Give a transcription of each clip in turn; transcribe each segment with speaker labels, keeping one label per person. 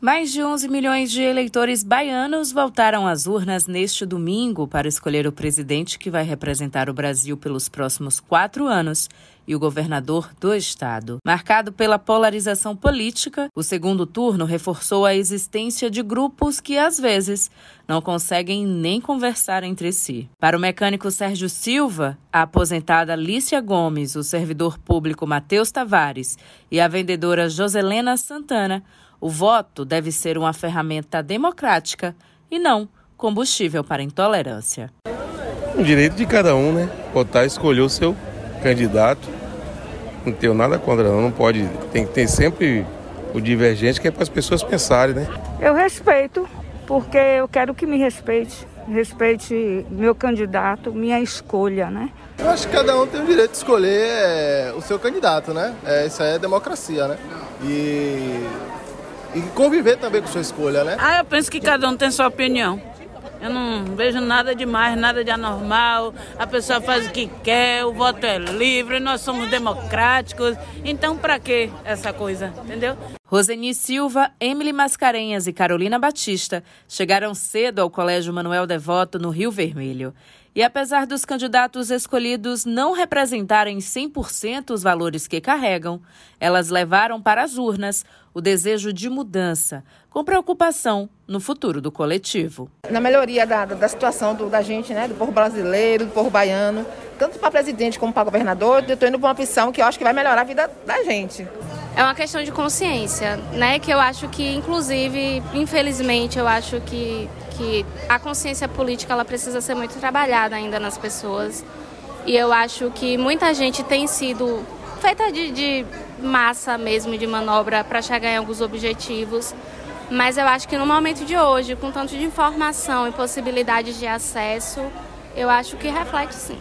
Speaker 1: Mais de 11 milhões de eleitores baianos voltaram às urnas neste domingo para escolher o presidente que vai representar o Brasil pelos próximos quatro anos e o governador do estado. Marcado pela polarização política, o segundo turno reforçou a existência de grupos que, às vezes, não conseguem nem conversar entre si. Para o mecânico Sérgio Silva, a aposentada Lícia Gomes, o servidor público Matheus Tavares e a vendedora Joselena Santana, o voto deve ser uma ferramenta democrática e não combustível para intolerância.
Speaker 2: O direito de cada um, né? Votar e escolher o seu candidato. Não tenho nada contra, não. Não pode. Tem que ter sempre o divergente que é para as pessoas pensarem, né?
Speaker 3: Eu respeito, porque eu quero que me respeite. Respeite meu candidato, minha escolha, né?
Speaker 4: Eu acho que cada um tem o direito de escolher é, o seu candidato, né? É, isso aí é democracia, né? E e conviver também com sua escolha, né?
Speaker 5: Ah, eu penso que cada um tem sua opinião. Eu não vejo nada demais, nada de anormal. A pessoa faz o que quer, o voto é livre, nós somos democráticos. Então, para que essa coisa, entendeu?
Speaker 1: Roseni Silva, Emily Mascarenhas e Carolina Batista chegaram cedo ao Colégio Manuel Devoto, no Rio Vermelho. E apesar dos candidatos escolhidos não representarem 100% os valores que carregam, elas levaram para as urnas o desejo de mudança, com preocupação no futuro do coletivo.
Speaker 6: Na melhoria da, da situação do, da gente, né, do povo brasileiro, do povo baiano, tanto para presidente como para governador, eu estou indo para uma opção que eu acho que vai melhorar a vida da gente.
Speaker 7: É uma questão de consciência, né? Que eu acho que, inclusive, infelizmente, eu acho que, que a consciência política ela precisa ser muito trabalhada ainda nas pessoas. E eu acho que muita gente tem sido feita de, de massa mesmo, de manobra para chegar em alguns objetivos. Mas eu acho que no momento de hoje, com tanto de informação e possibilidades de acesso, eu acho que reflete sim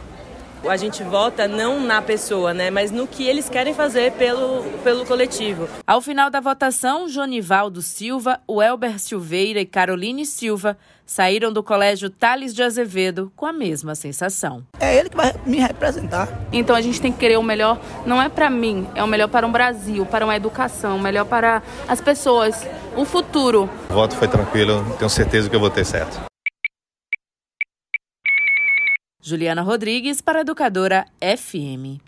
Speaker 8: a gente vota não na pessoa, né, mas no que eles querem fazer pelo, pelo coletivo.
Speaker 1: Ao final da votação, Jonivaldo Silva, o Elber Silveira e Caroline Silva saíram do Colégio Tales de Azevedo com a mesma sensação.
Speaker 9: É ele que vai me representar.
Speaker 10: Então a gente tem que querer o melhor, não é para mim, é o melhor para um Brasil, para uma educação, o melhor para as pessoas, o futuro.
Speaker 11: O voto foi tranquilo, tenho certeza que eu vou ter certo.
Speaker 1: Juliana Rodrigues para Educadora FM.